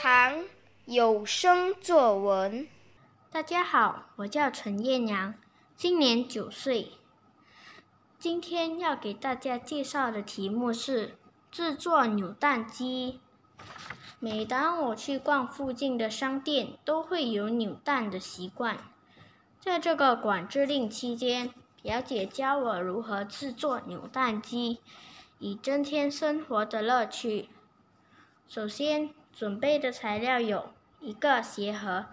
唐有声作文。大家好，我叫陈艳阳，今年九岁。今天要给大家介绍的题目是制作扭蛋机。每当我去逛附近的商店，都会有扭蛋的习惯。在这个管制令期间，表姐教我如何制作扭蛋机，以增添生活的乐趣。首先，准备的材料有一个鞋盒、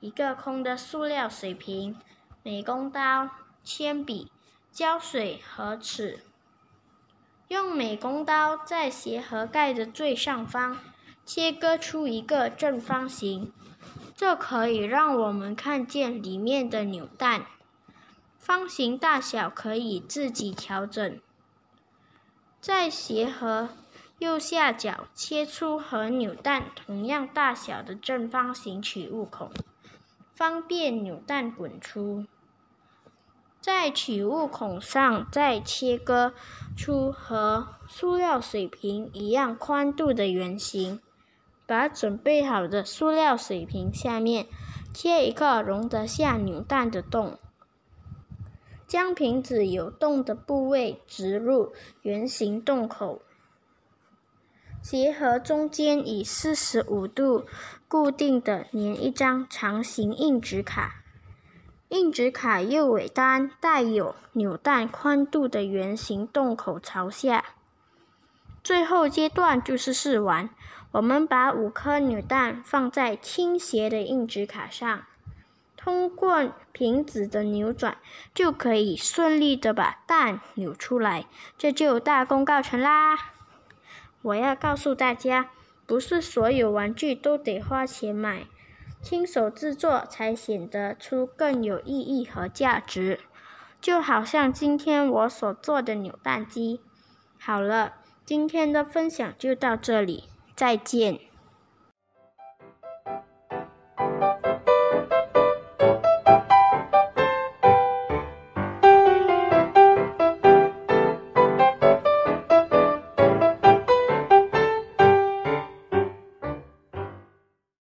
一个空的塑料水瓶、美工刀、铅笔、胶水和尺。用美工刀在鞋盒盖的最上方切割出一个正方形，这可以让我们看见里面的扭蛋。方形大小可以自己调整。在鞋盒右下角切出和扭蛋同样大小的正方形取物孔，方便扭蛋滚出。在取物孔上再切割出和塑料水瓶一样宽度的圆形，把准备好的塑料水瓶下面切一个容得下扭蛋的洞。将瓶子有洞的部位植入圆形洞口，鞋盒中间以四十五度固定的粘一张长形硬纸卡，硬纸卡右尾端带有扭蛋宽度的圆形洞口朝下。最后阶段就是试玩，我们把五颗扭蛋放在倾斜的硬纸卡上。通过瓶子的扭转，就可以顺利的把蛋扭出来，这就大功告成啦！我要告诉大家，不是所有玩具都得花钱买，亲手制作才显得出更有意义和价值。就好像今天我所做的扭蛋机。好了，今天的分享就到这里，再见。